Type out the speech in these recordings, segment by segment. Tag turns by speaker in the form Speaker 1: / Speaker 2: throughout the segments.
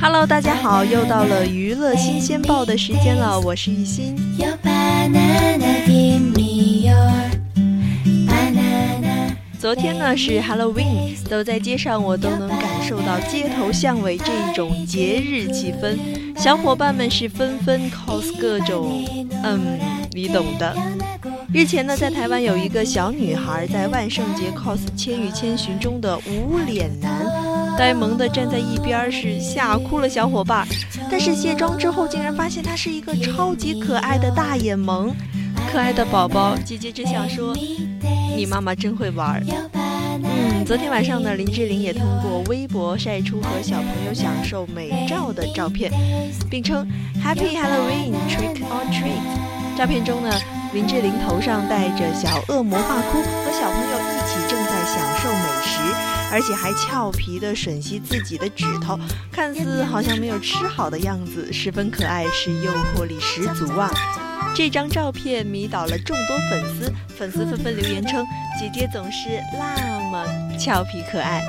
Speaker 1: Hello，大家好，又到了娱乐新鲜报的时间了，我是玉欣。昨天呢是 Halloween，走在街上我都能感受到街头巷尾这一种节日气氛，小伙伴们是纷纷 cos 各种，嗯，你懂的。日前呢，在台湾有一个小女孩在万圣节 cos《千与千寻》中的无脸男，呆萌的站在一边是吓哭了小伙伴，但是卸妆之后竟然发现他是一个超级可爱的大眼萌，可爱的宝宝，姐姐只想说。你妈妈真会玩儿。嗯，昨天晚上呢，林志玲也通过微博晒出和小朋友享受美照的照片，并称 Happy Halloween Trick or Treat。照片中呢，林志玲头上戴着小恶魔发箍，和小朋友一起正在享受美食，而且还俏皮的吮吸自己的指头，看似好像没有吃好的样子，十分可爱，是诱惑力十足啊。这张照片迷倒了众多粉丝，粉丝纷纷留言称：“姐姐总是那么俏皮可爱。”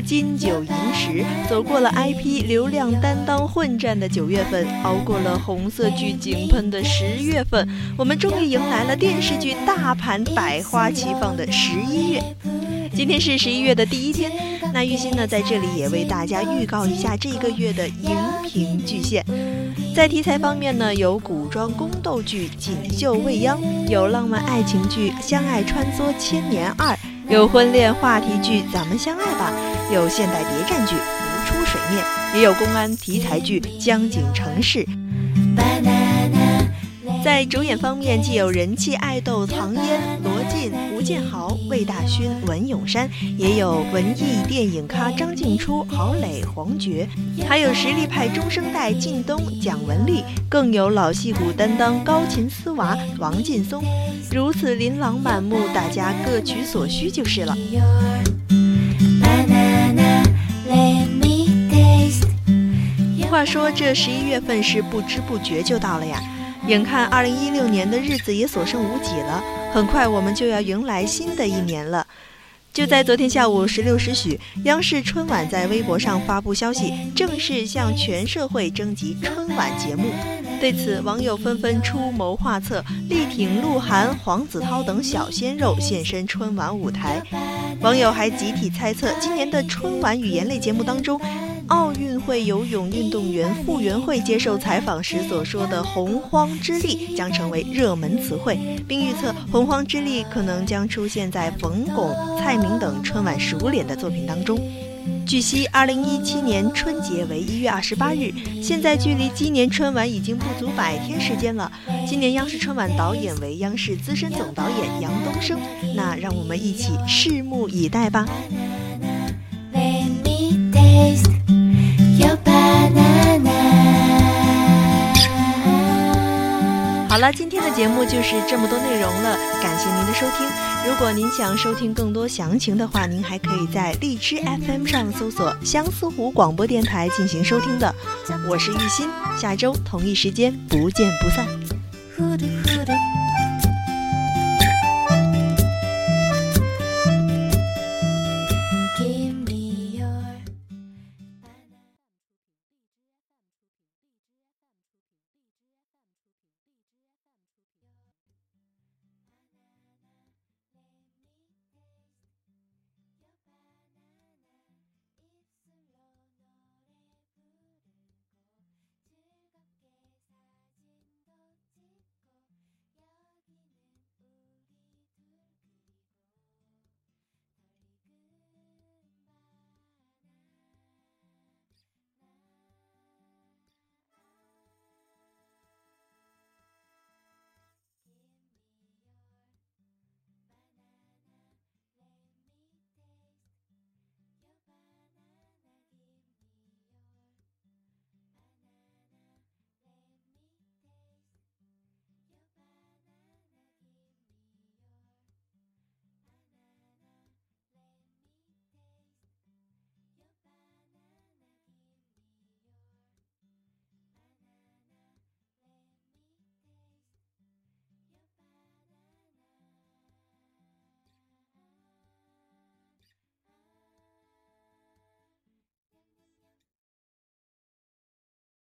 Speaker 1: 金九银十，走过了 IP 流量担当混战的九月份，熬过了红色剧井喷的十月份，我们终于迎来了电视剧大盘百花齐放的十一月。今天是十一月的第一天，那玉鑫呢在这里也为大家预告一下这个月的荧屏巨献。在题材方面呢，有古装宫斗剧《锦绣未央》，有浪漫爱情剧《相爱穿梭千年二》，有婚恋话题剧《咱们相爱吧》，有现代谍战剧《浮出水面》，也有公安题材剧《江景城市》。在主演方面，既有人气爱豆唐嫣、罗晋、吴建豪、魏大勋、文咏珊，也有文艺电影咖张静初、郝蕾、黄觉，还有实力派中生代靳东、蒋雯丽，更有老戏骨担当高琴丝娃王劲松，如此琳琅满目，大家各取所需就是了。话说这十一月份是不知不觉就到了呀。眼看二零一六年的日子也所剩无几了，很快我们就要迎来新的一年了。就在昨天下午十六时许，央视春晚在微博上发布消息，正式向全社会征集春晚节目。对此，网友纷纷出谋划策，力挺鹿晗、黄子韬等小鲜肉现身春晚舞台。网友还集体猜测，今年的春晚语言类节目当中。奥运会游泳运动员傅园慧接受采访时所说的“洪荒之力”将成为热门词汇，并预测“洪荒之力”可能将出现在冯巩、蔡明等春晚熟脸的作品当中。据悉，二零一七年春节为一月二十八日，现在距离今年春晚已经不足百天时间了。今年央视春晚导演为央视资深总导演杨东升，那让我们一起拭目以待吧。好了，今天的节目就是这么多内容了，感谢您的收听。如果您想收听更多详情的话，您还可以在荔枝 FM 上搜索相思湖广播电台进行收听的。我是玉鑫，下周同一时间不见不散。